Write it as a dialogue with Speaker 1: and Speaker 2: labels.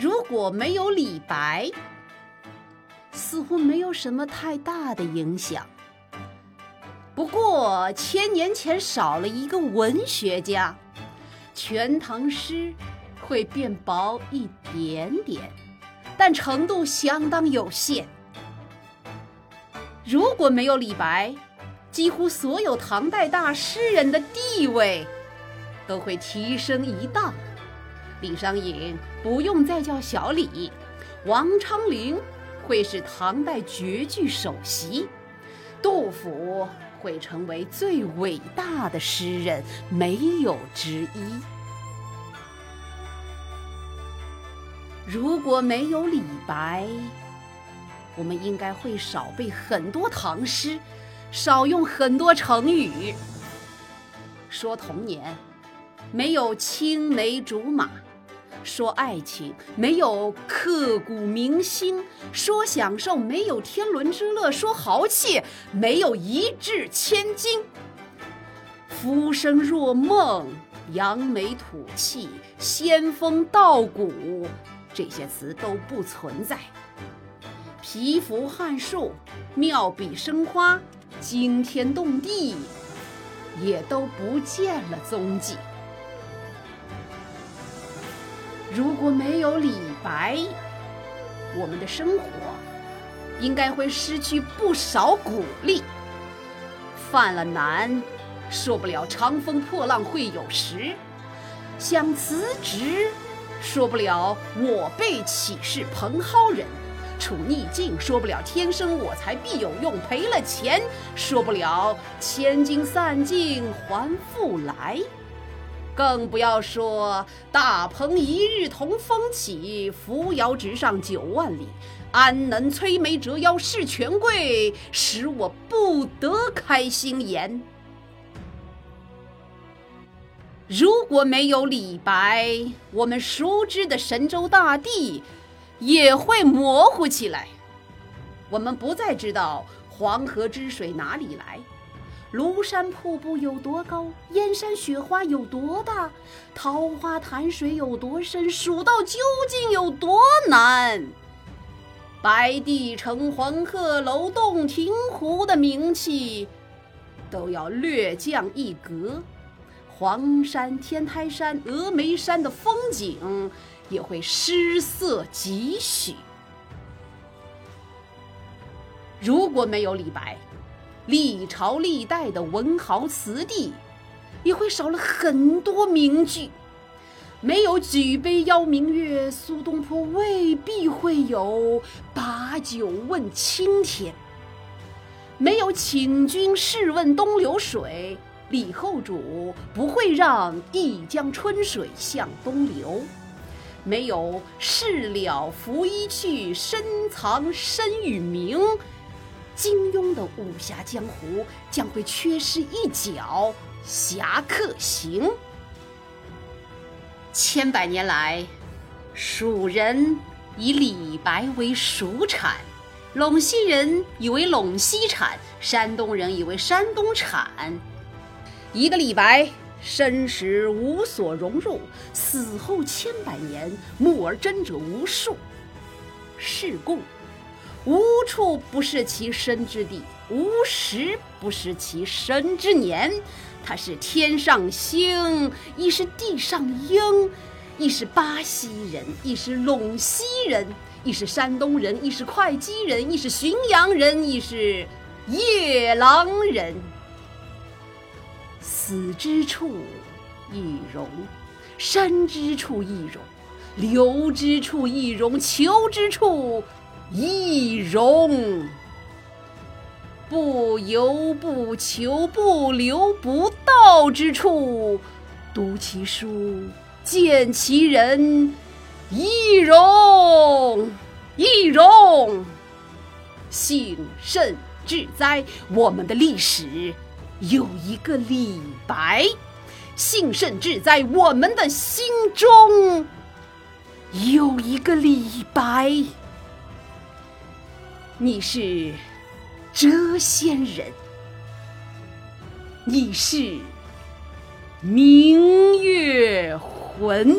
Speaker 1: 如果没有李白，似乎没有什么太大的影响。不过千年前少了一个文学家，全唐诗会变薄一点点，但程度相当有限。如果没有李白，几乎所有唐代大诗人的地位都会提升一档。李商隐不用再叫小李，王昌龄会是唐代绝句首席，杜甫。会成为最伟大的诗人，没有之一。如果没有李白，我们应该会少背很多唐诗，少用很多成语。说童年，没有青梅竹马。说爱情没有刻骨铭心，说享受没有天伦之乐，说豪气没有一掷千金。浮生若梦，扬眉吐气，仙风道骨，这些词都不存在。皮肤撼树，妙笔生花，惊天动地，也都不见了踪迹。如果没有李白，我们的生活应该会失去不少鼓励。犯了难，说不了长风破浪会有时；想辞职，说不了我辈岂是蓬蒿人；处逆境，说不了天生我材必有用；赔了钱，说不了千金散尽还复来。更不要说大鹏一日同风起，扶摇直上九万里。安能摧眉折腰事权贵，使我不得开心颜。如果没有李白，我们熟知的神州大地也会模糊起来。我们不再知道黄河之水哪里来。庐山瀑布有多高？燕山雪花有多大？桃花潭水有多深？蜀道究竟有多难？白帝城、黄鹤楼、洞庭湖的名气都要略降一格，黄山、天台山、峨眉山的风景也会失色几许。如果没有李白。历朝历代的文豪词帝，也会少了很多名句。没有举杯邀明月，苏东坡未必会有把酒问青天。没有请君试问东流水，李后主不会让一江春水向东流。没有事了拂衣去，深藏身与名。金庸的武侠江湖将会缺失一角，《侠客行》。千百年来，蜀人以李白为蜀产，陇西人以为陇西产，山东人以为山东产。一个李白，生时无所融入，死后千百年，慕而真者无数。是故。无处不是其身之地，无时不是其身之年。他是天上星，亦是地上鹰；亦是巴西人，亦是陇西人；亦是山东人，亦是会稽人；亦是浔阳人，亦是夜郎人。死之处亦荣，生之处亦荣，留之处亦荣，求之处。易容，不由不求不留不到之处，读其书，见其人，易容，易容。幸甚至哉！我们的历史有一个李白，幸甚至哉！我们的心中有一个李白。你是谪仙人，你是明月魂。